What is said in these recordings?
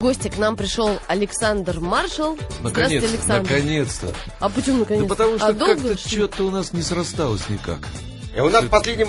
Гости к нам пришел Александр Маршал. Здравствуйте, Наконец-то, Александр. наконец-то. А почему наконец? Да потому что а как-то что-то у нас не срасталось никак. И у нас в последнее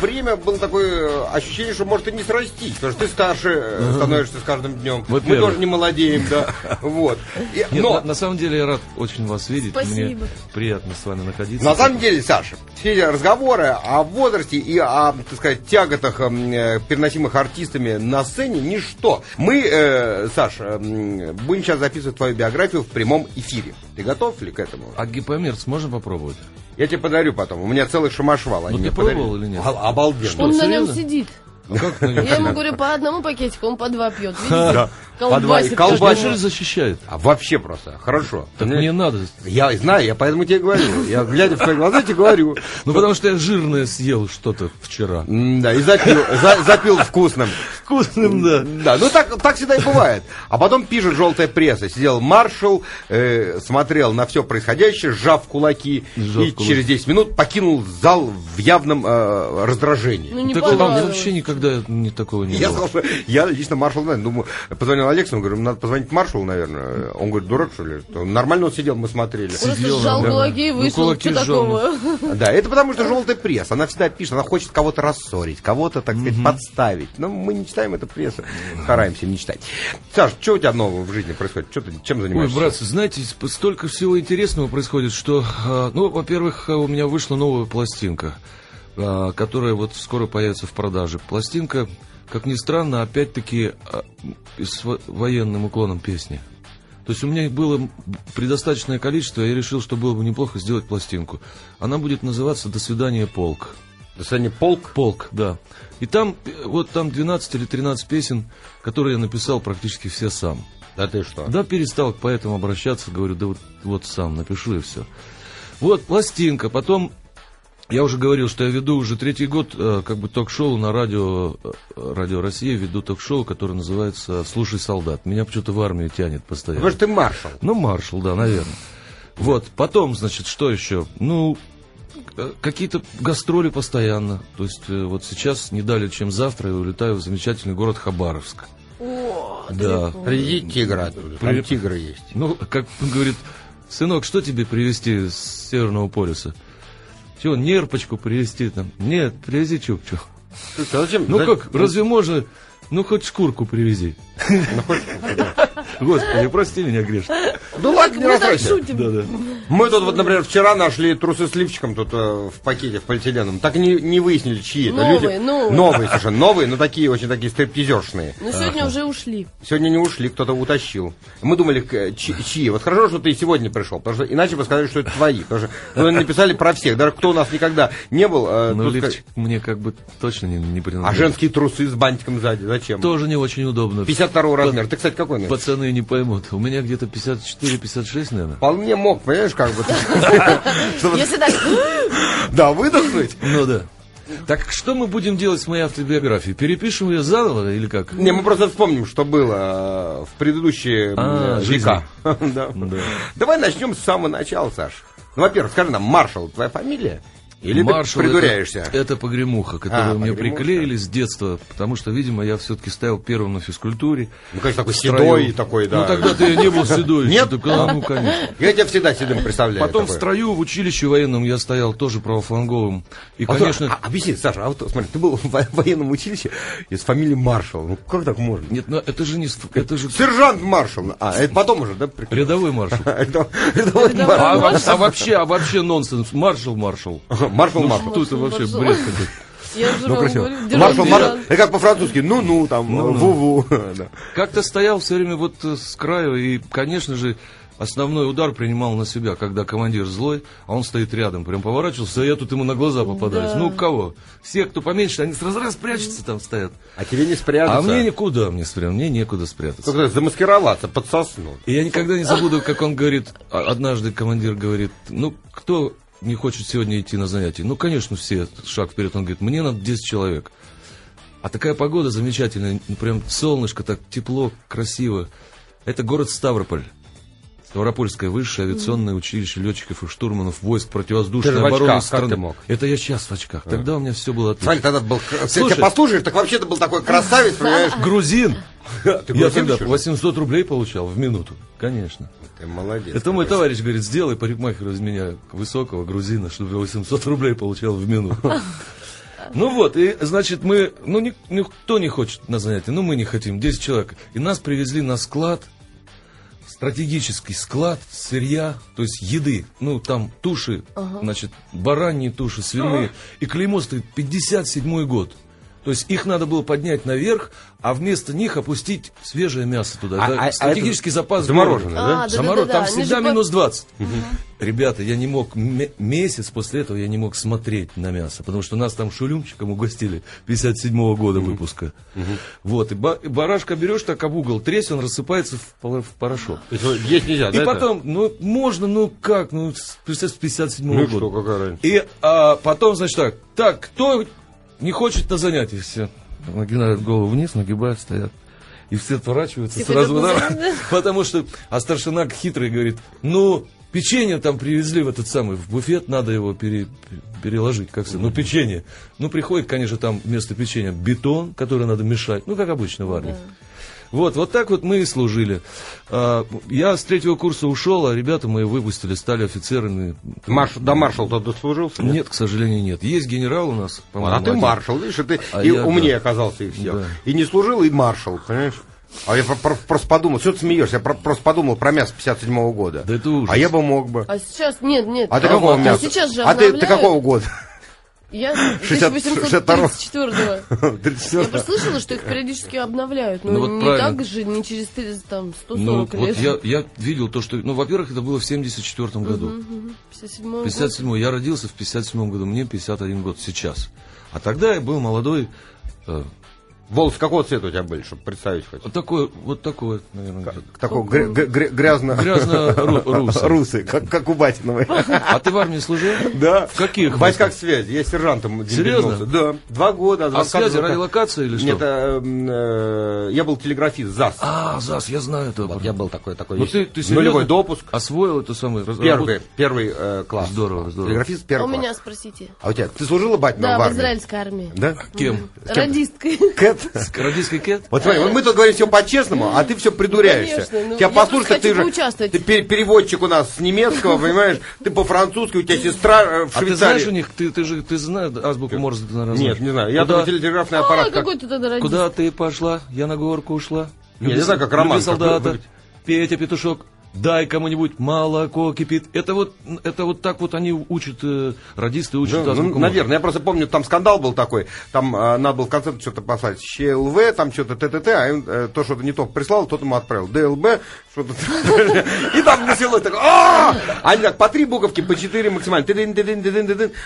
время было такое э, ощущение, что может и не срастись, потому что ты старше э, становишься с каждым днем. Мы тоже не молодеем, да. Вот. И- Нет, Но на, на самом деле я рад очень вас видеть. Спасибо. Мне приятно с вами находиться. на самом деле, Саша, все эти разговоры о возрасте и о, так сказать, тяготах эм, э, переносимых артистами на сцене ничто. Мы, э, Саша, м, будем сейчас записывать твою биографию в прямом эфире. Ты готов ли к этому? А гипомерц можно попробовать? Я тебе подарю потом. У меня целый шамашвал. они Ну, ты мне подарили. пробовал или нет? А- Обалденно. Он на нем сидит. Нем Я ему говорю, по одному пакетику, он по два пьет. Видите? Колбасит колбасит. защищает? А вообще просто. Хорошо. Так Мне- мне надо. Я знаю, я поэтому тебе говорю. Я, глядя в твои глаза, тебе говорю. Ну потому что я жирное съел что-то вчера. Да, и запил, за- запил вкусным. Вкусным, да. Да, ну так, так всегда и бывает. А потом пишет желтая пресса. Сидел маршал, э, смотрел на все происходящее, сжав кулаки, Сжав и кулаки. через 10 минут покинул зал в явном э, раздражении. Ну, не мне понравилось. вообще никогда не такого не Я было. сказал, что я лично маршал. Думаю, позвонил Алексу, говорю, надо позвонить маршалу, наверное. Он говорит, дурак, что ли? Нормально он сидел, мы смотрели. Сидел, сжал да. кулаки и Ну, вышел. кулаки Что сжал, такого? Да, это потому что желтая пресса. Она всегда пишет, она хочет кого-то рассорить, кого-то, так сказать, подставить. Но мы не читаем эту прессу, стараемся не читать. Саш, что у тебя нового в жизни происходит? Что ты, чем Ой, занимаешься? братцы, знаете, столько всего интересного происходит, что, а, ну, во-первых, а, у меня вышла новая пластинка, а, которая вот скоро появится в продаже. Пластинка, как ни странно, опять-таки а, с во- военным уклоном песни. То есть у меня их было предостаточное количество, я решил, что было бы неплохо сделать пластинку. Она будет называться «До свидания, полк». До свидания, полк. Полк, да. И там, э, вот там 12 или 13 песен, которые я написал практически все сам. Да ты что? Да, перестал к поэтам обращаться, говорю, да вот, вот сам напишу и все. Вот, пластинка, потом, я уже говорил, что я веду уже третий год, э, как бы ток-шоу на радио, э, радио Россия, веду ток-шоу, которое называется «Слушай, солдат». Меня почему-то в армию тянет постоянно. Потому что ты маршал. Ну, маршал, да, наверное. Вот, потом, значит, что еще? Ну, э, какие-то гастроли постоянно. То есть, вот сейчас, не далее, чем завтра, я улетаю в замечательный город Хабаровск. О, Да. Приди тигра оттуда, там При- тигры есть. Ну, как он говорит, сынок, что тебе привезти с Северного полюса? Чего, нерпочку привезти там? Нет, привези чукчу. Слушай, а зачем? Ну как, разве можно? Ну, хоть шкурку привези. Ну, хоть- Господи, прости меня, грешно. Ну ладно, не расстраивайся. Мы тут вот, например, вчера нашли трусы с лифчиком тут э, в пакете, в полиэтиленовом. Так и не, не выяснили, чьи это Новые, люди. новые. Новые совершенно, новые, но такие, очень такие стриптизершные. Ну, сегодня уже ушли. Сегодня не ушли, кто-то утащил. Мы думали, чьи. Вот хорошо, что ты сегодня пришел, потому что иначе бы сказали, что это твои. Потому что ну, написали про всех. Даже кто у нас никогда не был. э, Ну, лифчик мне как бы точно не, не А принадлежит. женские трусы с бантиком сзади, зачем? Тоже не очень удобно. 52 размер. Ты, кстати, какой носишь? Пацаны не поймут. У меня где-то 54-56, наверное. Вполне мог, понимаешь, как бы. Если так, Да, выдохнуть. Ну да. Так что мы будем делать с моей автобиографией? Перепишем ее заново или как? Не, мы просто вспомним, что было э, в предыдущие А, века. Да. Давай начнем с самого начала, Саш. Ну, во-первых, скажи нам, Маршал, твоя фамилия? Или Маршал ты придуряешься? Это, это погремуха, которую А, мне погремуха. приклеили с детства, потому что, видимо, я все-таки стоял первым на физкультуре. Ну, конечно, такой строю. седой такой, да. Ну, тогда-то я не был седой. Нет? а, ну, конечно. Я тебя всегда седым представляю. Потом в строю в училище военном я стоял тоже правофланговым. И, А конечно... а, объясни, Саша, а вот смотри, ты был в во- военном училище из фамилии Маршал. Ну, как так можно? Нет, ну, это же не... с- Это же Сержант Маршал. А, это потом уже, да? рядовой маршал. Рядовой А, маршал. а вообще, а вообще нонсенс. Маршал, маршал. Маршал, Ну, Маршал. что это вообще бред какой-то? я Ну, красиво. Маршал, Маршал. Это как по-французски. Ну-ну, там, Ну-ну. ву-ву. Да. Как-то стоял все время вот э, с краю, и, конечно же, основной удар принимал на себя, когда командир злой, а он стоит рядом, прям поворачивался, а я тут ему на глаза попадаюсь. Да. Ну, кого? Все, кто поменьше, они сразу раз прячутся там стоят. А тебе не спрятаться. А мне никуда мне спрятаться, мне некуда спрятаться. Как-то замаскироваться под сосну. И я никогда не забуду, как он говорит, а- однажды командир говорит, ну, кто не хочет сегодня идти на занятия? Ну, конечно, все, шаг вперед. Он говорит, мне надо 10 человек. А такая погода замечательная, прям солнышко, так тепло, красиво. Это город Ставрополь. Ставропольское высшее авиационное училище летчиков и штурманов войск Ты противовоздушной в обороны очках, как страны. ты мог? Это я сейчас в очках. Тогда у меня все было отлично. Смотри, тогда был... Слушай. Тебя послушаешь, так вообще ты был такой красавец, понимаешь? Грузин! Ты Я тогда еще? 800 рублей получал в минуту. Конечно. Ты молодец. Это мой товарищ говорит, сделай парикмахера из меня высокого грузина, чтобы я 800 рублей получал в минуту. Ну вот, и, значит, мы, ну, ни- никто не хочет на занятия, ну, мы не хотим, 10 человек. И нас привезли на склад, стратегический склад сырья, то есть еды. Ну, там туши, значит, бараньи туши, свиные. И клеймо стоит 57 год. То есть их надо было поднять наверх, а вместо них опустить свежее мясо туда. А- да, а- а стратегический это запас замороженное, да? А, Там Они всегда же минус 20. Ребята, я не мог, ме- месяц после этого я не мог смотреть на мясо, потому что нас там шулюмчиком угостили 57 года выпуска. Вот, и, ба- и барашка берешь так об угол, тресь, он рассыпается в, пол- в порошок. То есть, есть нельзя, И да, это? потом, ну, можно, ну как, ну, с представь, с 57 Ну года. что, какая разница? И а, потом, значит, так, так, кто не хочет на занятия? Все нагинают голову вниз, нагибают, стоят. И все отворачиваются Все сразу. ходят на да. Потому что, а старшина хитрый говорит, ну, печенье там привезли в этот самый, в буфет, надо его пере- переложить, как сказать, ну, печенье. Ну, приходит, конечно, там вместо печенья бетон, который надо мешать, ну, как обычно в армии. Вот, вот так вот мы и служили. А, Я с третьего курса ушел, а ребята мои выпустили, стали офицерами. Марш... До маршал тот дослужился? Нет, к сожалению, нет. Есть генерал у нас, по-моему. А ты один. маршал, видишь, и ты А и я, умнее да. оказался, и все. Да. И не служил, и маршал, понимаешь? А я про- про- просто подумал, что ты смеешься? Я про- просто подумал про мясо 57 года. Да это ужас. А я бы мог бы. А сейчас, нет, нет. А ты а какого мяса? Сейчас же а ты, ты какого года? Я 60 1834-го. 34 Я просто слышала, что их периодически обновляют. Но Ну, вот не правильно. так же, не через 400, там, 140 Ну, лет. вот я, я видел то, что... Ну, во-первых, это было в 74 году. 57 год. 57 Я родился в 57 году, мне 51 год сейчас. А тогда я был молодой... э, Волосы какого цвета у тебя были, чтобы представить хоть? вот такой, вот такой, наверное. Такой гря- гря- гря- грязно... Грязно-русый. Русый, как, как у Батиновой. А ты в армии служил? Да. В каких? В войсках связи. Я сержантом Серьезно? Да. Два года. А связи, как- радиолокация или что? Нет, э, э, я был телеграфист ЗАС. А, ЗАС, я знаю этого. Вот я был такой, такой. Ну, ты, ты Нулевой допуск. Освоил это раз- Первый, первый э, класс. Здорово, здорово. Телеграфист А первый у класс. меня спросите. А у тебя, ты служила, Батина, Да, в в армии? израильской армии. Да? Кем? Радисткой. Кэт? Радийский кет? Вот смотри, вот мы тут говорим все по-честному, а ты все придуряешься. Конечно, ну, Тебя я послушай, ты хочу же ты пер- переводчик у нас с немецкого, понимаешь? Ты по-французски, у тебя сестра э, в А ты Швейцарии. знаешь у них, ты, ты же ты знаешь азбуку Морзе? ты, наверное, Нет, не знаю. Я только телеграфный А, аппарат. радист? Куда ты пошла? Я на горку ушла. Не, не знаю, как роман, солдата, Петя Петушок, дай кому-нибудь молоко кипит. Это вот, это вот так вот они учат, э, радисты учат Ну, азбуку ну, Морзе. наверное, я просто помню, там скандал был такой, там э, надо было в конце что-то послать, ЩЛВ, там что-то ТТТ, а им, э, то что-то не то прислал, тот ему отправил, ДЛБ, что-то, и там началось такое, «А!» они так по три буковки, по четыре максимально,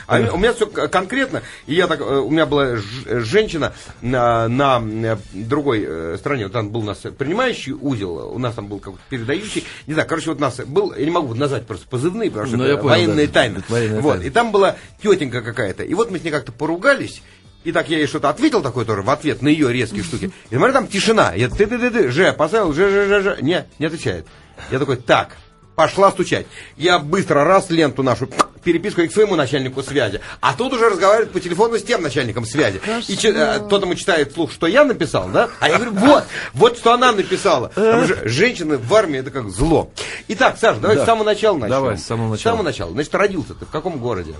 а у меня все конкретно, и я так, э, у меня была женщина на, на э, другой э, стороне, вот там был у нас принимающий узел, у нас там был какой-то передающий, не знаю, короче, вот нас был, я не могу назвать просто позывные, потому что Ну, военные тайны. Вот, и там была тетенька какая-то. И вот мы с ней как-то поругались. И так я ей что-то ответил такое тоже в ответ на ее резкие штуки. И смотри, там тишина. Я ты ты ты ты Ж, поставил, Ж, Ж, Ж, Ж. Не, не отвечает. Я такой, так, пошла стучать. Я быстро раз ленту нашу переписку к своему начальнику связи. А тут уже разговаривает по телефону с тем начальником связи. И че- э, тот ему читает вслух, что я написал, да? А я говорю, вот, вот что она написала. Потому что женщины в армии это как зло. Итак, Саша, давайте Да. с самого начала начнем. Давай, с самого С начала. самого начала. Значит, родился ты в каком городе?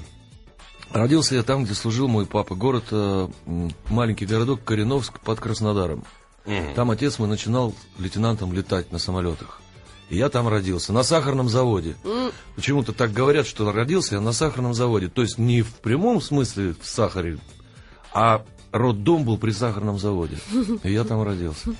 Родился я там, где служил мой папа. Город, э, маленький городок Кореновск под Краснодаром. Там отец мой начинал лейтенантом летать на самолетах. И я там родился, на сахарном заводе. Почему-то так говорят, что родился я на сахарном заводе. То есть не в прямом смысле в сахаре, а роддом был при сахарном заводе. И я там родился.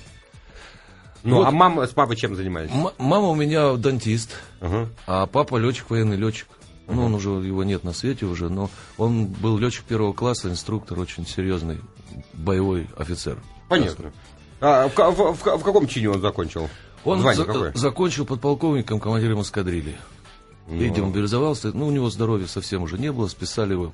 Ну, Вот. а мама с папой чем занимались? М- мама у меня дантист, Ага. а папа летчик, военный летчик. Ну, он уже, его нет на свете уже, но он был летчик первого класса, инструктор, очень серьезный, боевой офицер. Понятно. А в, в- в в каком чине он закончил? Он Звание за- какое? закончил подполковником, командиром эскадрильи. Ну. И демобилизовался. Ну, у него здоровья совсем уже не было. Списали его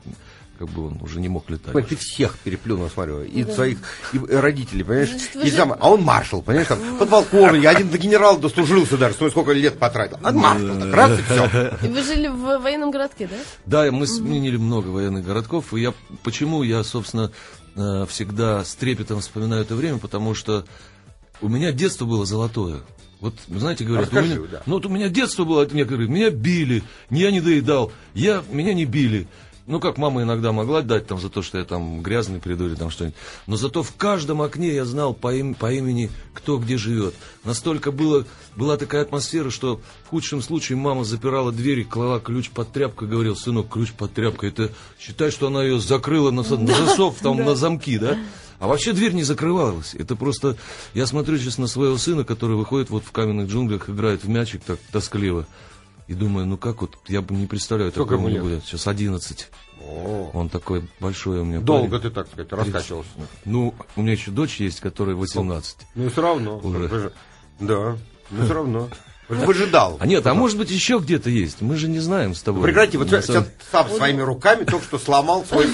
как бы он уже не мог летать. Ты всех переплюнул, смотрю, и да. своих и родителей, понимаешь? Значит, и же... сам, а он маршал, понимаешь, там, подполковник, один до генерала дослужился даже, сколько лет потратил. А маршал, так раз и все. И вы жили в военном городке, да? Да, мы сменили много военных городков, и я, почему я, собственно, э, всегда с трепетом вспоминаю это время, потому что у меня детство было золотое. Вот, знаете, говорят, Расскажи, у меня, да. ну вот у меня детство было, мне говорят, меня били, я не доедал, я, меня не били. Ну, как мама иногда могла дать там за то, что я там грязный приду или там что-нибудь. Но зато в каждом окне я знал по, им, по имени, кто где живет. Настолько было, была такая атмосфера, что в худшем случае мама запирала дверь, клала ключ под тряпку и говорил, сынок, ключ под тряпкой. Это считай, что она ее закрыла на, на засов, там, на замки, да? А вообще дверь не закрывалась. Это просто... Я смотрю сейчас на своего сына, который выходит вот в каменных джунглях, играет в мячик так тоскливо. И думаю, ну как вот, я бы не представляю, Сколько такого не будет. Сейчас 11. О. Он такой большой у меня. Долго парень. ты, так сказать, раскачивался. Ну, у меня еще дочь есть, которая 18. Ну, все равно. Уже. Да, ну все равно. Выжидал. А нет, а может быть еще где-то есть. Мы же не знаем с тобой. Прекрати, вот сейчас сам своими руками только что сломал свой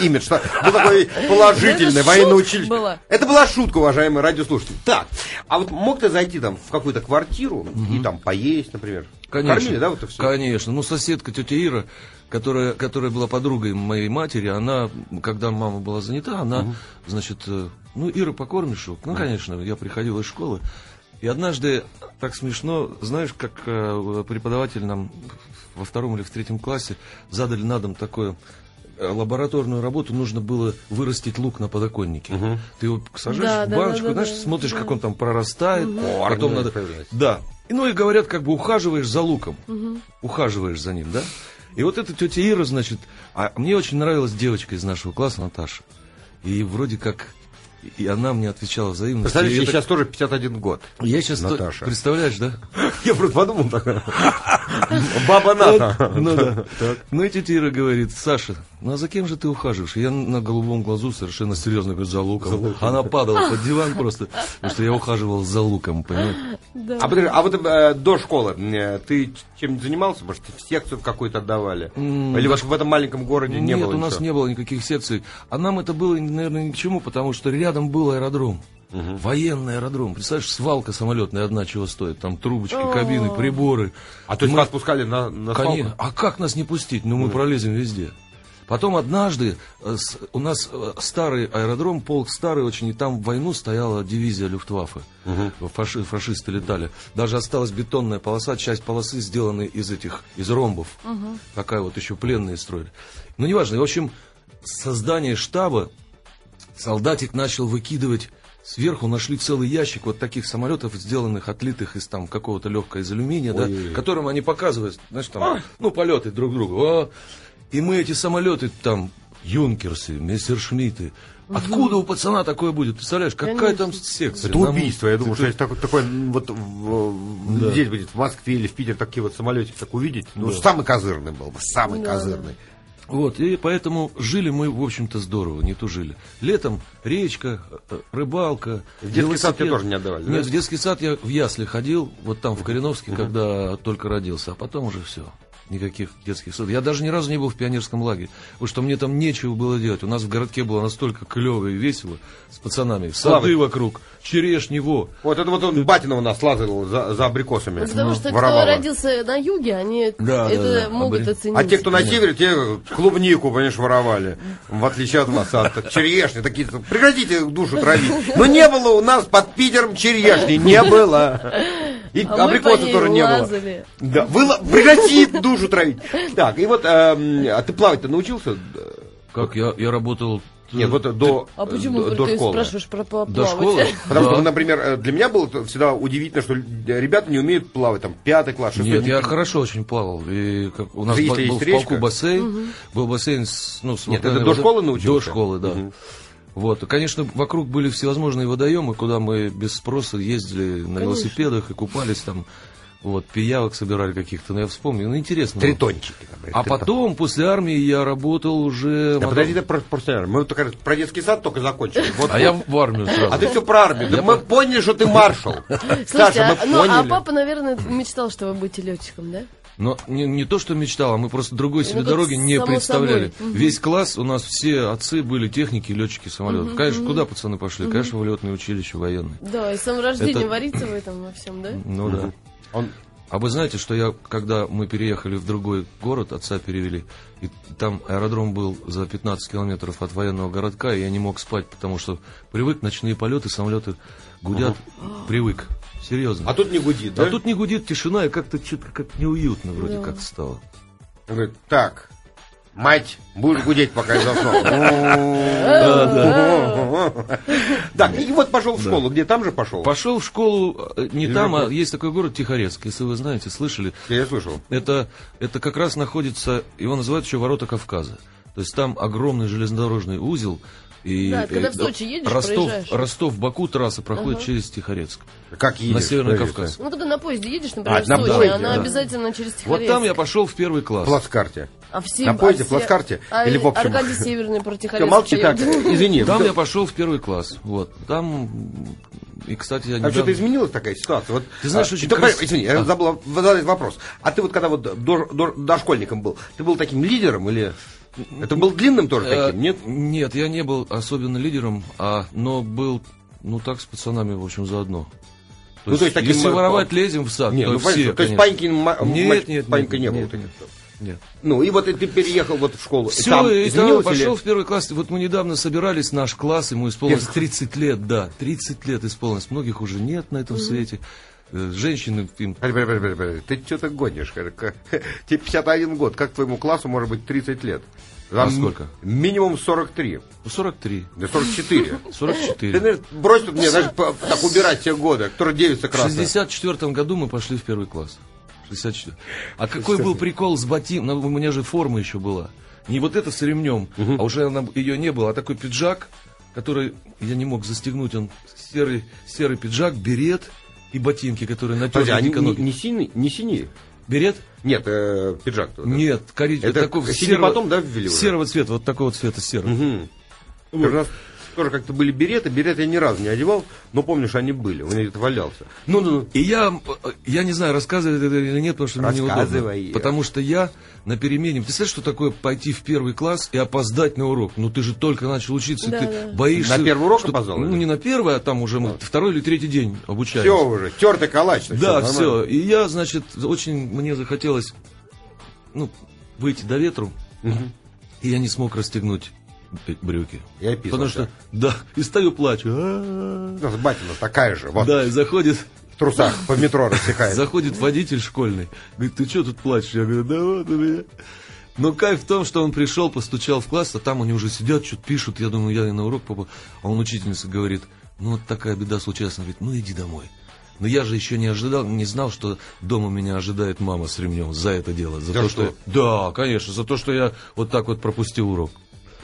имидж. Что был такой положительный военный училище. Это была шутка, уважаемые радиослушатели. Так, а вот мог ты зайти там в какую-то квартиру и там поесть, например? Конечно. Кормили, да, вот это все? Конечно. Ну, соседка тетя Ира, которая, которая была подругой моей матери, она, когда мама была занята, она, угу. значит, э, ну, Ира, покормишь? Ну, конечно, я приходил из школы. И однажды, так смешно, знаешь, как э, преподаватель нам во втором или в третьем классе задали на дом такое э, лабораторную работу нужно было вырастить лук на подоконнике. Угу. Ты его сажаешь да, в баночку, да, да, знаешь, да, смотришь, да. как он там прорастает, угу. потом надо. Да. И, ну и говорят, как бы ухаживаешь за луком, угу. ухаживаешь за ним, да? И вот эта тетя Ира, значит, а мне очень нравилась девочка из нашего класса, Наташа. И вроде как и она мне отвечала взаимно. Представляешь, ей сейчас тоже 51 год. Я сейчас... Наташа. Представляешь, да? Я просто подумал так. Баба Ната. Ну да. Ну и тетя Ира говорит, Саша, ну а за кем же ты ухаживаешь? Я на голубом глазу совершенно серьезно говорю, за луком. Она падала под диван просто, потому что я ухаживал за луком, понимаешь? А, а вот э, до школы э, ты чем занимался? Может, в секцию в какую-то отдавали? Или в этом маленьком городе не было Нет, у нас не было никаких секций. А нам это было, наверное, ни к чему, потому что рядом был аэродром. Угу. Военный аэродром. Представляешь, свалка самолетная одна чего стоит. Там трубочки, кабины, приборы. А то есть мы... вас пускали на, на свалку? А как нас не пустить? Ну, мы пролезем везде. Потом однажды э, у нас э, старый аэродром, полк старый очень, и там в войну стояла дивизия Люфтваффе. Угу. Фаши, фашисты летали. Даже осталась бетонная полоса, часть полосы сделаны из этих, из ромбов. Угу. Такая вот еще пленные строили. Ну, неважно. В общем, создание штаба солдатик начал выкидывать Сверху нашли целый ящик вот таких самолетов, сделанных, отлитых из там какого-то легкого из алюминия, да, которым они показывают, знаешь, там, ну, полеты друг другу. О, и мы эти самолеты там, юнкерсы, мессершмитты, Откуда у пацана такое будет? Представляешь, какая Конечно. там секция? Это убийство. Я думаю, что если такой, такой вот в, да. здесь будет, в Москве или в Питере такие вот самолетики так увидеть, ну, да. самый козырный был бы, самый да. козырный. Вот, и поэтому жили мы, в общем-то, здорово, не то жили. Летом речка, э, рыбалка. В детский велосипед. сад тебе тоже не отдавали, Нет, да? в детский сад я в ясли ходил, вот там, в Кореновске, угу. когда только родился, а потом уже все никаких детских садов. Я даже ни разу не был в пионерском лагере, потому что мне там нечего было делать. У нас в городке было настолько клево и весело с пацанами. Сады Славы. вокруг, черешни, во. Вот это вот он, батина у нас лазил за, за абрикосами. Ну, потому что воровал. кто родился на юге, они да, это да, да. могут Обри... оценить. А те, кто на севере, те клубнику, понимаешь, воровали. В отличие от вас, от черешни такие. Прекратите душу травить. Но не было у нас под Питером черешни, не было. И а абрикоса тоже не было. Да, вы прекрати душу травить. Так, и вот, эм, а ты плавать-то научился? Как я, я работал нет, вот до, а почему до, ты школы. спрашиваешь про плавать? До школы? Потому да. что, например, э, для меня было всегда удивительно, что ребята не умеют плавать, там, пятый класс, шестой. Нет, я хорошо очень плавал. И как, у нас был, был в полку бассейн, угу. был бассейн с, ну, с Нет, это до школы научился? До школы, да. Угу. Вот. Конечно, вокруг были всевозможные водоемы, куда мы без спроса ездили на Конечно. велосипедах и купались там. Вот, пиявок собирали каких-то, но я вспомнил, ну интересно. Тритончики. А потом, после армии, я работал уже... Да подожди, ты про, после армии. Мы только про детский сад только закончили. Вот, а вот. я в армию сразу. А ты все про армию. Да мы поняли, что ты маршал. Слушайте, Саша, мы а, ну, а папа, наверное, мечтал, что вы будете летчиком, да? Но не, не то, что мечтал, а мы просто другой себе Ну, дороги не представляли. собой. Весь класс, у нас все отцы были техники, летчики самолетов. Конечно, куда пацаны пошли? Конечно, в летное училище военное. Да, и с самого рождения Это- варится в этом во всем, да? Ну да. Он А вы знаете, что я, когда мы переехали в другой город, отца перевели, и там аэродром был за 15 километров от военного городка, и я не мог спать, потому что привык, ночные полеты, самолеты гудят, привык. Серьезно. А тут не гудит, А да? тут не гудит тишина, и как-то что-то как неуютно вроде Да. как стало. Он говорит, так, мать, будешь гудеть, пока я заснул. Так, и вот пошел в школу. Где там же пошел? Пошел в школу э, не там, а есть такой город Тихорецк, если вы знаете, слышали. Я слышал. Это как раз находится, его называют еще ворота Кавказа. То есть там огромный железнодорожный узел. И, Да, когда э, в Сочи едешь, Ростов, проезжаешь. Ростов, Баку трасса проходит Ага. через Тихорецк. Как едешь? на Северный Кавказ. Ну, когда на поезде едешь, например, А, в на Сочи, поезде, она да. обязательно через Вот Тихорецк. там я пошел в первый класс. В плацкарте. А все, на поезде, а в плацкарте а или в общем? Аркадий Северный про Тихорецк молчи так, извини. Там я пошел в первый класс. Вот. Там, и, кстати, я А недавно... что-то изменилась такая ситуация? Вот, Ты знаешь, а, очень ты крас- Извини, я А. забыл задать вопрос. А ты вот когда вот до- до- дошкольником был, ты был таким лидером или... Это был длинным тоже Э, таким, нет? Нет, я не был особенно лидером, а, но был, ну так, с пацанами, в общем, заодно. То Ну, то есть таким, если э, воровать лезем в сад, Не, то ну, все, понятно, то есть конечно. Ма- Нет, мать нет, Панька нет, не было нет. Нет. Ну, и вот и ты переехал вот в школу. И Все, там и там изменилось пошел или- в первый класс. Вот мы недавно собирались, наш класс, ему исполнилось 30 лет, да, 30 лет исполнилось. Многих уже нет на этом свете. Женщины им. Ты что-то гонишь? Тебе 51 год. Как твоему классу может быть 30 лет? А Там сколько? Минимум 43. ну, 43, Да 44. Ты, 44. наверное, брось тут мне, знаешь, так убирать те годы, которые девица В красная. 64 году мы пошли в первый класс. 64. А какой был прикол с ботин? Ну, У меня же форма еще была. Не вот это с ремнем, а уже она, ее не было, а такой пиджак, который я не мог застегнуть. Он серый, серый пиджак, берет и ботинки, которые Подожди, натерли они дико не, ноги. не синие? Не синие? Берет? Нет, э, пиджак. да. Нет, коричневый. Это такого синий потом, да, ввели уже? Серого цвета, вот такого цвета серого. Мгм. У нас тоже как-то были береты. Береты я ни разу не одевал, но помнишь, они были. У меня где-то валялся. Ну, ну, ну. И я, э, я не знаю, рассказывать это или нет, потому что мне Рассказывай. неудобно. Потому что я на перемене... Ты знаешь, что такое пойти в первый класс и опоздать на урок? Ну, ты же только начал учиться, и Да, ты да. боишься... На первый урок что- опоздал, Ну, не на первый, а там уже мы второй или третий день обучаемся. Все уже, тертый калач. Да, все. нормально. И я, значит, очень мне захотелось, ну, выйти до ветру, и я не смог расстегнуть брюки. И описался. Потому что, да, и стою плачу. А-а-а. У нас батя у нас такая же. Вот, Да, и заходит в трусах по метро рассекает. Заходит водитель школьный, говорит, ты что тут плачешь? Я говорю, да вот у меня. Но кайф в том, что он пришел, постучал в класс, а там они уже сидят, что-то пишут. Я думаю, я на урок попал. А он учительница говорит, ну вот такая беда случилась. Она говорит, ну иди домой. Но я же еще не ожидал, не знал, что дома меня ожидает мама с ремнем за это дело. За За то, что? что... Да, конечно, за то, что я вот так вот пропустил урок.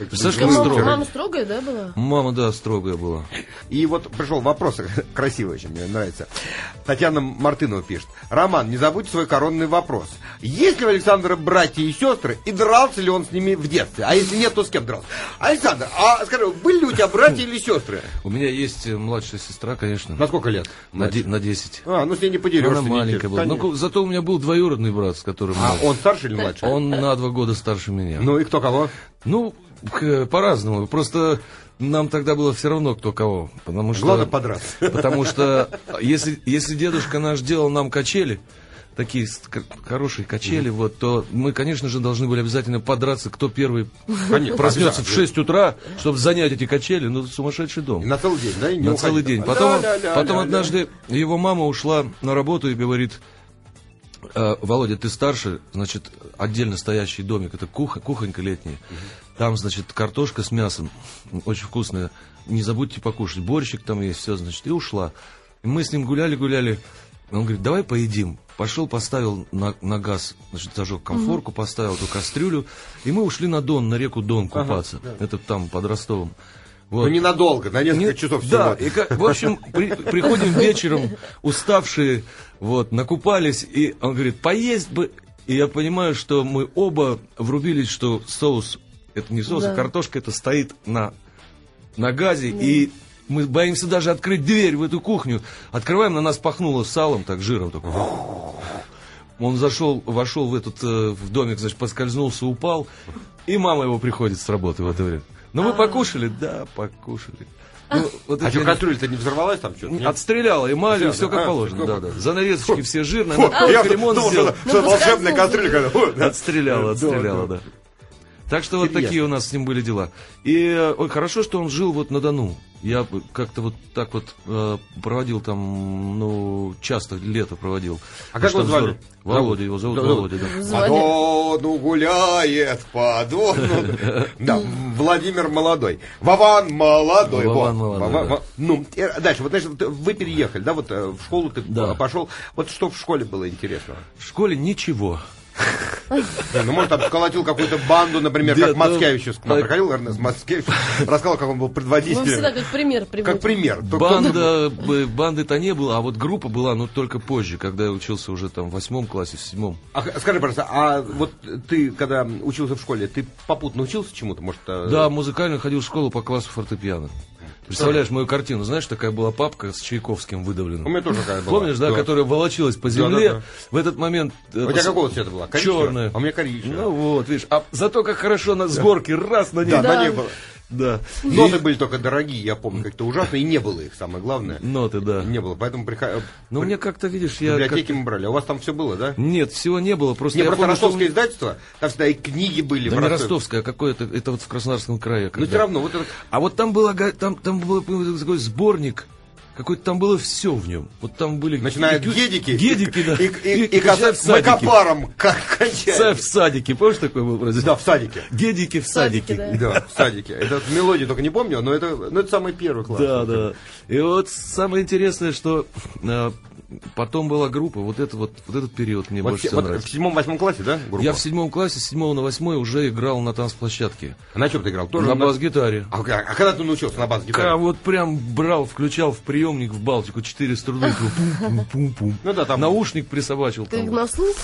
Представляешь, как Мама, строго? мама строгая, да, была? Мама, да, строгая была. И вот пришел вопрос, красивый очень, мне нравится. Татьяна Мартынова пишет. Роман, не забудьте свой коронный вопрос. Есть ли у Александра братья и сестры, и дрался ли он с ними в детстве? А если нет, то с кем дрался? Александр, а скажи, были ли у тебя братья или сестры? У меня есть э, младшая сестра, конечно. На сколько лет? На, де- на 10. А, ну с ней не поделишься. Она маленькая была. Ну, ку- зато у меня был двоюродный брат, с которым... А он старше или младше? Он на два года старше меня. Ну и кто кого? Ну, по-разному. Просто нам тогда было все равно, кто кого. Потому что, Главное подраться. Потому что если, если дедушка наш делал нам качели, такие хорошие качели, вот, то мы, конечно же, должны были обязательно подраться, кто первый Конечно, проснется в обязательно. 6 утра, чтобы занять эти качели. Ну, сумасшедший дом. И На целый день, да? и не На уходить целый день. Потом, Ля-ля-ля-ля-ля. потом однажды его мама ушла на работу и говорит, «Э, Володя, ты старше, значит, отдельно стоящий домик, это куха, кухонька летняя. Там, значит, картошка с мясом, очень вкусная. Не забудьте покушать. Борщик там есть, все, значит, и ушла. И мы с ним гуляли-гуляли. Он говорит, давай поедим. Пошел, поставил на, на газ, значит, зажег комфорку, поставил эту кастрюлю. И мы ушли на Дон, на реку Дон купаться. Это там, под Ростовом. Вот. Ну ненадолго, на несколько Не- часов всего. Да, и как- в общем, при- приходим вечером, уставшие, вот, накупались, и он говорит, поесть бы. И я понимаю, что мы оба врубились, что соус, это не соус, а Да. картошка, это стоит на, на газе, и мы боимся даже открыть дверь в эту кухню. Открываем, на нас пахнуло салом, так жиром. Так. Он зашел, вошел в этот э, в домик, значит, поскользнулся, упал, и мама его приходит с работы в это время. Ну, мы покушали? Да, покушали. Ну, вот А что, кастрюля-то не взорвалась там что-то? нет? Отстреляла эмалью, все да. как А, положено, да, да. Занавесочки все жирные, Фу, я ремонт думал, сделала. что, что волшебная кастрюля. когда- Отстреляла, Да, отстреляла, да. да. Так что вот такие у нас с ним были дела. И э, ой, хорошо, что он жил вот на Дону. Я как-то вот так вот э, проводил там, ну, часто лето проводил. А как его звали? Володя, его зовут Да, Володя, да. По Звали. Дону гуляет, по Дону. Да, Владимир молодой. Вован молодой. Вован во. молодой, Ну, э, дальше, вот, вот вы переехали, да, вот э, в школу ты пошел. Вот что в школе было интересного? В школе ничего. Ну, может, там сколотил какую-то банду, например, как да. Мацкевичус к нам приходил, наверное, с Мацкевичем, рассказал, как он был Вы всегда предводителем. как пример приводите. Как пример. Банда, банды-то не было, а вот группа была, ну, только позже, когда я учился уже там в восьмом классе, в седьмом. А, скажи, пожалуйста, а вот ты, когда учился в школе, ты попутно учился чему-то, может? э, Да, музыкально ходил в школу по классу фортепиано. Представляешь мою картину? Знаешь, такая была папка с Чайковским выдавлена. У меня тоже такая была. Помнишь, да, которая волочилась по Да, земле? да, да. В этот момент... э, У тебя пос- какого цвета была? Коричневая? Черная. А у меня коричневая. Ну вот, видишь. А зато как хорошо на с горки раз на ней. Да, Да. на ней было. Да. Ноты И- были только дорогие, я помню, как-то ужасно, и не было их, самое главное. Ноты, да. Не было, поэтому приход... Но мне как-то, видишь, в я... библиотеке как- мы брали. А у вас там все было, да? Нет, всего не было. Просто Не, просто помню, что ростовское меня- издательство, там всегда и книги были. Да не ростовское, а какое-то, это вот в Краснодарском крае. Но когда. все равно, вот это... А вот там было, там, там был такой сборник, какой-то там было все в нем. Вот там были... Начиная от и- гедики. Гедики, да. И, и, и, кончая конца- в садике. макопаром, кончается. В садике, помнишь такой был образ? Да, в садике. Гедики в садике, садике. да. Да, в садике. Это мелодию только не помню, но это, ну, это самый первый класс. Да, да. И вот самое интересное, что э, потом была группа, вот это вот, вот этот период мне Вот, больше се- всего вот нравится. в седьмом-восьмом классе, да, группа? Я в седьмом классе, с седьмого на восьмой уже играл на танцплощадке. А на чем ты играл? Тоже на бас-гитаре. А, а когда ты научился на А бас-гитаре? вот прям брал, включал в приемник в Балтику четыре струны, пум-пум-пум-пум. Ну да, там... Наушник присобачил. Как там. на слух?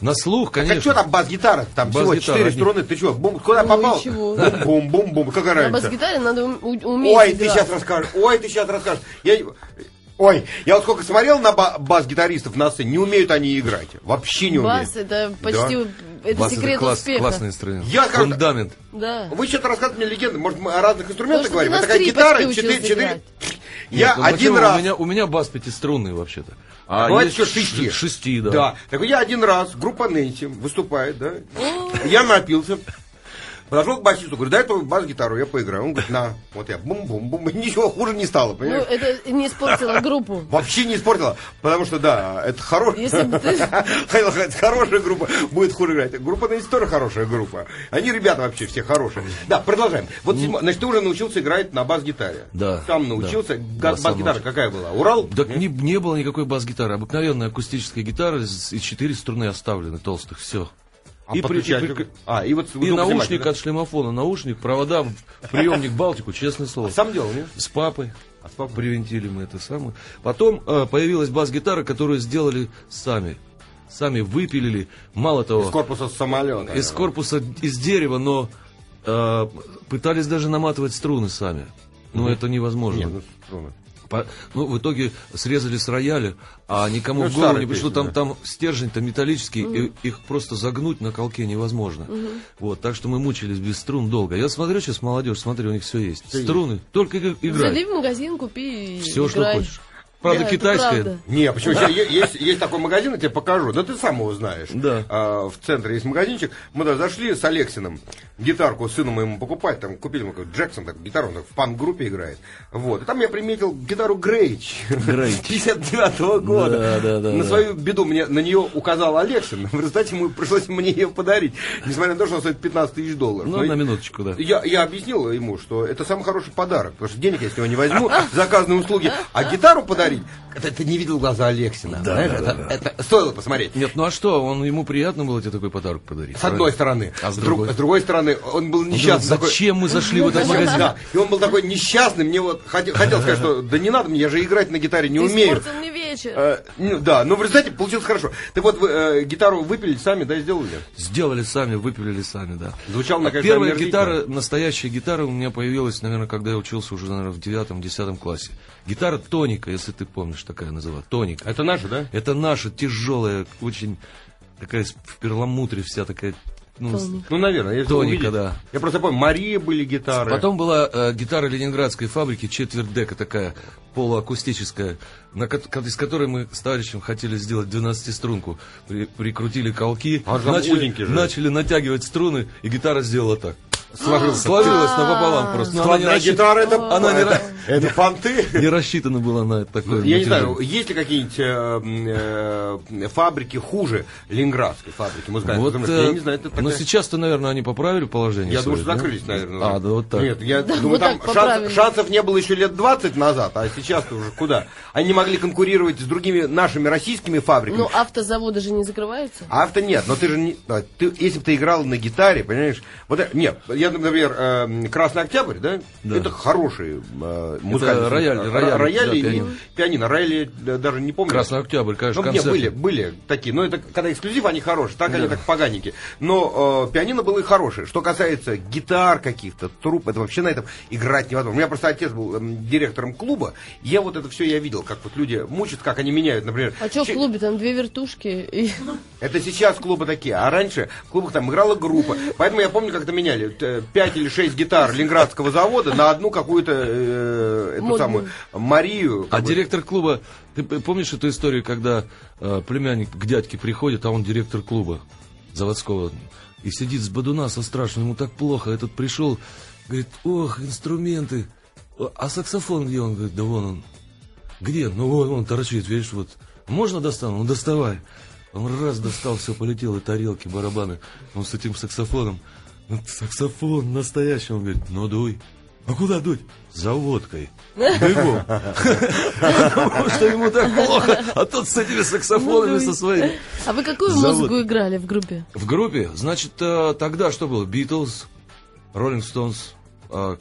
На слух, конечно. что там бас-гитара? Там всего Бас-гитара, четыре струны. Ты что, бум, куда Ну, попал? ничего. Бум-бум-бум-бум. Какая На разница? бас-гитаре надо уметь Ой, ты сейчас расскажешь. Ой, ты сейчас расскажешь. Я... Ой, я вот сколько смотрел на ба- бас-гитаристов на сцене, не умеют они играть. Вообще не умеют. Бас это почти это Бас секрет класс- успеха. классный инструмент. Я Фундамент. Да. Вы что-то рассказываете мне легенды, может, мы о разных инструментах Потому говорим? Это такая гитара, четыре, четыре... Я Нет, ну один раз... У меня, у меня бас пятиструнный вообще-то. А бывает есть еще шести. Шести, да. Да. Так вот я один раз, группа Нэнси выступает, да. Я напился. Подошел к басисту, говорю, дай эту бас-гитару, я поиграю. Он говорит, на, вот я бум-бум-бум. Ничего хуже не стало, Ну, понимаешь? это не испортило группу. Вообще не испортила, потому что, да, это хорошая... Если бы ты- Хотел сказать, хорошая группа будет хуже играть. Группа Нэнси тоже хорошая группа. Они, ребята, вообще все хорошие. Да, продолжаем. Вот, седьмо- значит, ты уже научился играть на бас-гитаре. Да, Сам да. научился. Да, Бас-гитара какая была? Урал? Так не, не было никакой бас-гитары. Обыкновенная акустическая гитара и четыре струны оставлены, толстых, все. А подключатель? А, и вот и наушник да? от шлемофона, наушник, провода, в приемник Балтику, честное слово. Сам делал, нет? С папой. А с папой? Привинтили мы это самое. Потом э, появилась бас-гитара, которую сделали сами. Сами выпилили. Мало того, Из корпуса самолета. из корпуса из дерева, но э, пытались даже наматывать струны сами. Но это невозможно. Нет, ну, струны. По- ну, в итоге срезали с рояля, а никому Ну, в голову не пришло. песня, Там, да. там стержень-то металлический, и их просто загнуть на колке невозможно. Вот, так что мы мучились без струн долго. Я смотрю сейчас молодежь, смотри, у них все есть. Есть. Струны, только и- играй. Зайди в магазин, купи и Все, что играй. хочешь. Правда, Да, китайская. правда. Не, почему? Есть, есть такой магазин, я тебе покажу. Да ты сам его знаешь. Да. А, в центре есть магазинчик. Мы туда зашли с Алексиным. Гитарку сыну моему покупать. Там купили мы какой-то Джексон, так, гитару, он так в панк-группе играет. Вот. И там я приметил гитару Грейч. Грейч. 59 года. Да, да, да, На да. свою беду мне на нее указал Алексин. В результате ему пришлось мне ее подарить. Несмотря на то, что она стоит 15 тысяч долларов. Ну, Но на минуточку, да. я, я объяснил ему, что это самый хороший подарок, потому что денег я с него не возьму за оказанные услуги, а гитару подарить, это ты не видел глаза Алексина, знаешь, это, это стоило посмотреть. Нет, ну а что, он ему приятно было тебе такой подарок подарить? С одной стороны. А с С, друг- другой? с другой стороны, он был Ну, несчастный. такой- Зачем мы зашли в этот магазин? Да, и он был такой несчастный, мне вот хотел, хотел сказать, что да не надо мне, я же играть на гитаре не Ты умею. мне вечер. Э, ну, да, но в результате получилось хорошо. Так вот, вы э, гитару выпилили сами, да, сделали? Сделали сами, выпилили сами, да. Звучал на А конечно, Первая гитара, настоящая гитара у меня появилась, наверное, когда я учился уже, наверное, в девятом-десятом классе. Гитара тоника, если ты помнишь, такая называлась. Тоника. Это наша, да? Это наша тяжелая, очень такая в перламутре вся такая ну, ну, наверное, я Тоника, да. Я просто помню, Мария были гитары. Потом была э, гитара ленинградской фабрики, четверть дека такая, полуакустическая, на, из которой мы с товарищем хотели сделать 12-струнку. При, прикрутили колки, а начали, начали натягивать струны, и гитара сделала так сложилось, сложилось напополам просто. Но она не рассчит... гитара это, она не... это фонты. Не рассчитана была на такое. Я не знаю, есть ли какие-нибудь э, э, фабрики хуже ленинградской фабрики музыкальной? Я не знаю, это. Но сейчас-то, наверное, они поправили положение. Я думаю, что закрылись, наверное. А, да вот так. Нет, я думаю, там шансов не было еще лет 20 назад, а сейчас уже куда? Они могли конкурировать с другими нашими российскими фабриками. Ну, автозаводы же не закрываются? Авто нет, но ты же не... Ты, если бы ты играл на гитаре, понимаешь, вот нет, я, например, э, Красный Октябрь, да, да. это хороший э, музыкальный рояль, рояль, рояль да, и пианино. пианино. Рояль я даже не помню. Красный Октябрь, конечно, ну, нет, были, были такие, но это когда эксклюзив, они хорошие, так да. они так поганенькие. Но э, пианино было и хорошее. Что касается гитар каких-то, труп, это вообще на этом играть невозможно. У меня просто отец был э, директором клуба, я вот это все я видел, как вот люди мучат, как они меняют, например. А что в клубе, там две вертушки? И... Это сейчас клубы такие, а раньше в клубах там играла группа. Поэтому я помню, как это меняли. Э, пять или шесть гитар Ленинградского завода на одну какую-то э, эту самую Марию. А директор клуба, ты помнишь эту историю, когда э, племянник к дядьке приходит, а он директор клуба заводского, и сидит с бодуна со страшным, ему так плохо, этот пришел, говорит, ох, инструменты, а саксофон где? Он говорит, да вон он. Где? Ну вон он торчит, видишь, вот. Можно достану? Ну доставай. Он раз достал, все полетело, тарелки, барабаны. Он с этим саксофоном. Ну, саксофон настоящий. Он говорит, ну дуй. А куда дуть? За водкой. Бегом. Потому что ему так плохо, а тот с этими саксофонами со своими. А вы какую музыку играли в группе? В группе? Значит, э, тогда что было? Битлз, Роллинг Стоунс,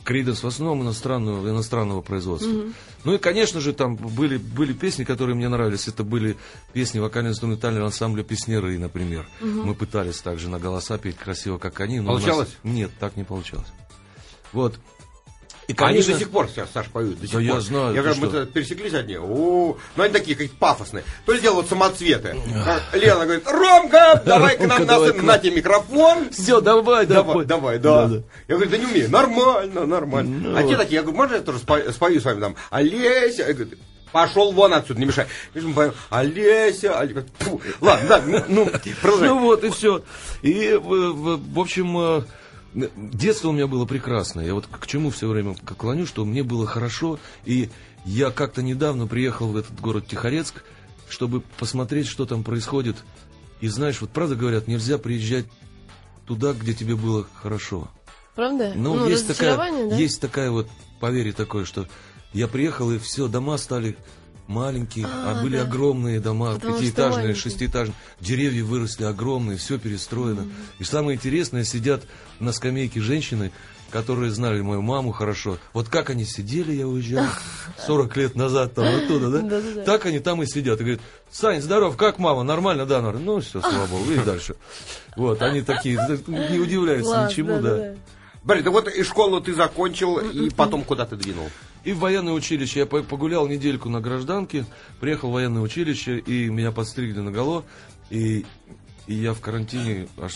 Криденс в основном иностранного, иностранного производства. Mm-hmm. Ну и, конечно же, там были, были песни, которые мне нравились. Это были песни вокально-инструментального ансамбля «Песнеры», например. Mm-hmm. Мы пытались также на голоса петь красиво, как они. Но получалось? Нас... Нет, так не получалось. Вот. И, конечно... Они до сих пор сейчас, Саш, поют. До сих да пор. я знаю. Я говорю, мы пересеклись одни. О, ну они такие какие-то пафосные. То ли делают самоцветы. Лена говорит, Ромка, давай к нам на, на тебе микрофон. Все, давай, давай. Давай, да. Я говорю, да не умею. Нормально, нормально. Ну. А те такие, я говорю, можно я тоже спою с вами там? Олеся. Я говорю, Пошел вон отсюда, не мешай. Олеся, Олеся. Ладно, да, ну, ну, продолжай. Ну вот, и все. И, в общем, э, Детство у меня было прекрасное. Я вот к чему все время клоню, что мне было хорошо. И я как-то недавно приехал в этот город Тихорецк, чтобы посмотреть, что там происходит. И знаешь, вот правда говорят, нельзя приезжать туда, где тебе было хорошо. Правда? Ну, ну есть, такая, да? есть такая вот поверье такое, что я приехал, и все, дома стали маленькие, а, а были да. огромные дома, Потому пятиэтажные, шестиэтажные. Деревья выросли огромные, все перестроено. Mm-hmm. И самое интересное, сидят на скамейке женщины, которые знали мою маму хорошо. Вот как они сидели, я уезжал 40 лет назад там оттуда, да? Так они там и сидят. И говорят, Сань, здоров, как мама? Нормально, да? Ну, все, слава богу, и дальше. Вот, они такие, не удивляются ничему, да. Борис, да вот и школу ты закончил, и потом куда ты двинул? И в военное училище. Я погулял недельку на гражданке, приехал в военное училище, и меня подстригли наголо. И, и я в карантине аж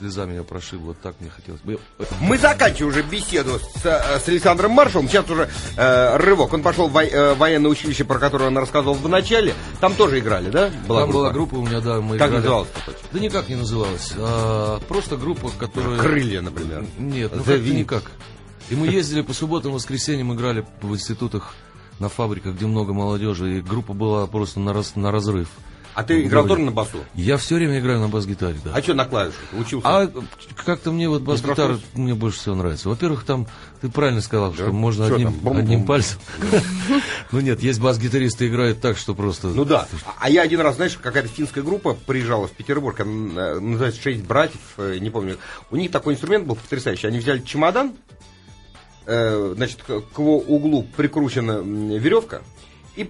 слеза меня прошибла, так мне хотелось бы. Мы заканчиваем уже беседу с, э, с Александром Маршалом. Сейчас уже э, рывок. Он пошел в во, э, военное училище, про которое он рассказывал в начале. Там тоже играли, да? Была Там группа? была группа у меня, да. Мы как играли. называлась? Да никак не называлась. А, просто группа, которая... Крылья, например. Нет, ну как никак. И мы ездили по субботам, воскресеньям, играли в институтах, на фабриках, где много молодежи. И группа была просто на, раз, на разрыв. А ты играл тоже на басу? Я все время играю на бас-гитаре, да. А что на клавишах? Учился? А как-то мне вот бас-гитара мне больше всего нравится. Во-первых, там, ты правильно сказал, что можно одним, одним пальцем. Ну нет, есть бас-гитаристы играют так, что просто... Ну да. А я один раз, знаешь, какая-то финская группа приезжала в Петербург, э, называется «Шесть братьев», э, не помню. У них такой инструмент был потрясающий. Они взяли чемодан, значит, к его углу прикручена веревка, и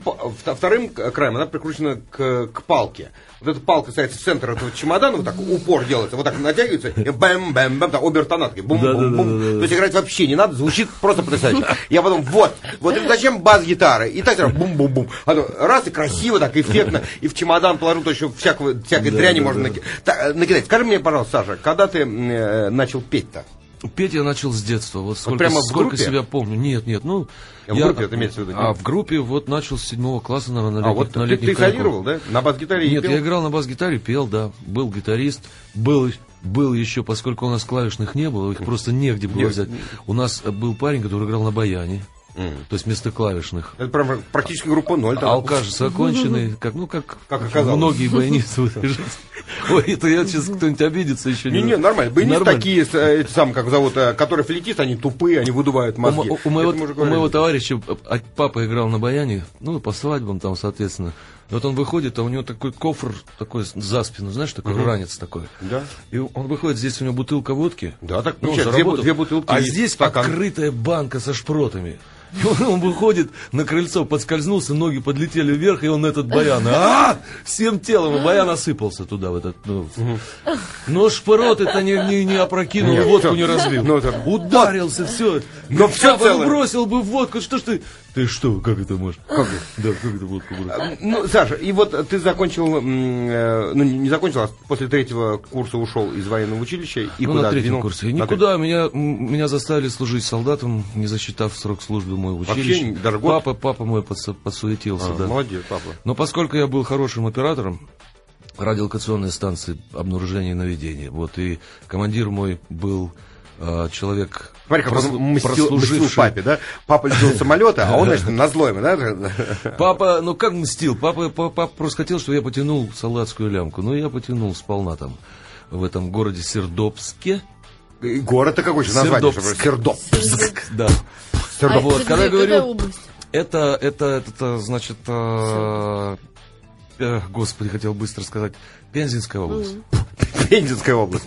вторым краем она прикручена к, к палке. Вот эта палка ставится в центр этого чемодана, вот так упор делается, вот так натягивается, и бэм бэм бэм так, обертонат, бум бум бум То есть играть вообще не надо, звучит просто потрясающе. Я потом, вот, вот зачем бас-гитары? И так бум бум бум А то раз и красиво, так эффектно, и в чемодан положу, то еще всякого, всякой дряни можно накидать. Скажи мне, пожалуйста, Саша, когда ты начал петь-то? Петь я начал с детства. Вот сколько, вот прямо в сколько группе? себя помню. Нет, нет, ну... А я, в группе это имеется в виду? А в группе вот начал с седьмого класса, наверное, на летних, а вот на ты, ты солировал, да? На бас-гитаре Нет, пел? я играл на бас-гитаре, пел, да. Был гитарист, был, был еще, поскольку у нас клавишных не было, их просто негде было Нет. взять. У нас был парень, который играл на баяне. Mm. То есть вместо клавишных. Это прям практически группа ноль. А алкаш законченный, как, ну, как, как оказалось. многие баянисты в этой жизни. Ой, это я сейчас кто-нибудь обидится еще. Не, не, нормально. Баянисты такие, э, эти самые, как зовут, э, которые флетисты, они тупые, они выдувают мозги. У, моего, товарища а, папа играл на баяне, ну, по свадьбам там, соответственно. Вот он выходит, а у него такой кофр такой за спину, знаешь, такой угу. ранец такой. Да. И он выходит, здесь у него бутылка водки. Да, так ну, две, две бутылки. А здесь стакан. открытая банка со шпротами. И он, он выходит на крыльцо, подскользнулся, ноги подлетели вверх, и он этот баян. А! Всем телом, баян осыпался туда, в этот. Ну, но шпорот это не, не, не опрокинул, Нет, водку не разлил. Ну, это... Ударился, все. Но все целое. бросил бы водку, что ж ты... Ты что, как это можешь? Как это? Да, как это водку бросил? Ну, Саша, и вот ты закончил, э, ну, не закончил, а после третьего курса ушел из военного училища. И ну, куда на третьем курсе. И никуда, меня, меня заставили служить солдатом, не засчитав срок службы мой в училище. Вообще, даже год? Папа, папа мой подсу, подсуетился, а, да. Молодец, папа. Но поскольку я был хорошим оператором, радиолокационной станции обнаружения и наведения, вот, и командир мой был человек Смотри, как Прос... он мстил, мстил папе, да? Папа летел самолета, а он, значит, на зломе, да? Папа, ну как мстил? Папа, папа просто хотел, чтобы я потянул солдатскую лямку. Ну, я потянул сполна там, в этом городе Сердобске. Город-то какой же название? Сердобск. Сердобск. Да. А вот, когда я говорю, это, это, это, значит, э, э, господи, хотел быстро сказать, Пензенская область. Пензенская область.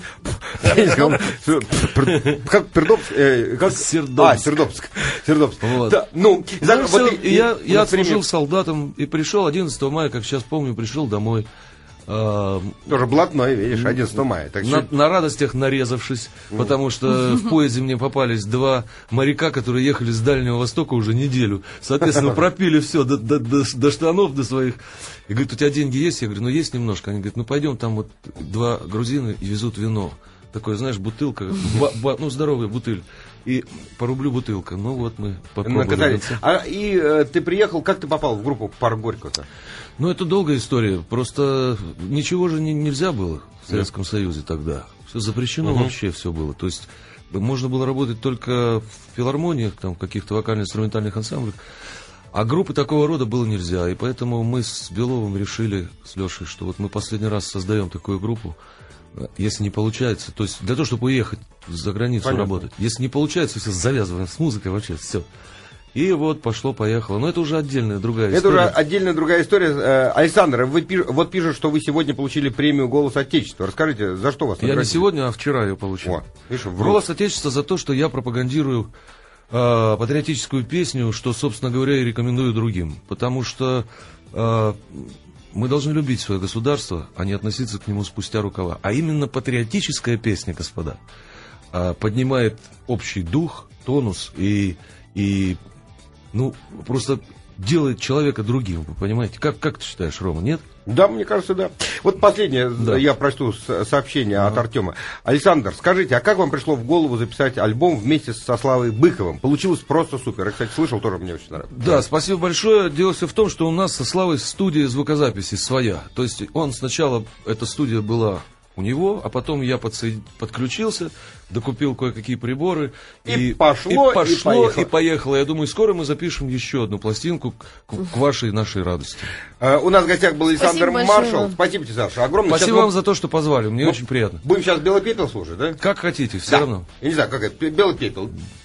Как Пердобск? Э, как? Сердобск. А, Сердобск. Сердобск. Ну, я служил солдатом и пришел 11 мая, как сейчас помню, пришел домой. Э, Тоже блатной, видишь, 11 мая. Так на, на радостях нарезавшись, потому что в поезде мне попались два моряка, которые ехали с Дальнего Востока уже неделю. Соответственно, пропили все до, до, до, до штанов, до своих. И говорит, у тебя деньги есть? Я говорю, ну есть немножко. Они говорят, ну пойдем, там вот два грузина и везут вино. Такое, знаешь, бутылка, ба, ба, ну здоровая бутыль. И по рублю бутылка. Ну вот мы попробовали. А и э, ты приехал, как ты попал в группу Пар Горького-то? Ну, это долгая история. Просто ничего же не, нельзя было в Советском Союзе тогда. Все запрещено угу. вообще все было. То есть можно было работать только в филармониях, там, каких-то вокально-инструментальных ансамблях. А группы такого рода было нельзя. И поэтому мы с Беловым решили, с Лешей, что вот мы последний раз создаем такую группу. Если не получается, то есть для того, чтобы уехать за границу Понятно. работать. Если не получается, все завязываем с музыкой вообще, все. И вот пошло-поехало. Но это уже отдельная другая это история. Это уже отдельная другая история. Э, Александр, вы пиш... вот пишут, что вы сегодня получили премию «Голос Отечества». Расскажите, за что вас наградили? Я не сегодня, а вчера ее получил. О, видишь, «Голос Отечества» за то, что я пропагандирую э, патриотическую песню, что, собственно говоря, и рекомендую другим. Потому что э, мы должны любить свое государство, а не относиться к нему спустя рукава. А именно патриотическая песня, господа, э, поднимает общий дух, тонус и, и ну, просто делает человека другим, вы понимаете? Как, как ты считаешь, Рома, нет? Да, мне кажется, да. Вот последнее, да. я прочту сообщение ага. от Артема. Александр, скажите, а как вам пришло в голову записать альбом вместе со Славой Быковым? Получилось просто супер. Я, кстати, слышал, тоже мне очень нравится. Да, спасибо большое. Дело все в том, что у нас со Славой студия звукозаписи своя. То есть он сначала, эта студия была у него, а потом я подсоед... подключился, докупил кое-какие приборы. И, и пошло, и, пошло и, поехало. и поехало. Я думаю, скоро мы запишем еще одну пластинку к, к вашей нашей радости. Uh, у нас в гостях был Александр Спасибо Маршал. Большое. Спасибо тебе, Саша. Огромное. Спасибо вам за то, что позвали. Мне ну, очень приятно. Будем сейчас белый пепел слушать, да? Как хотите, все да. равно. Я не знаю, как это. Белый пепел.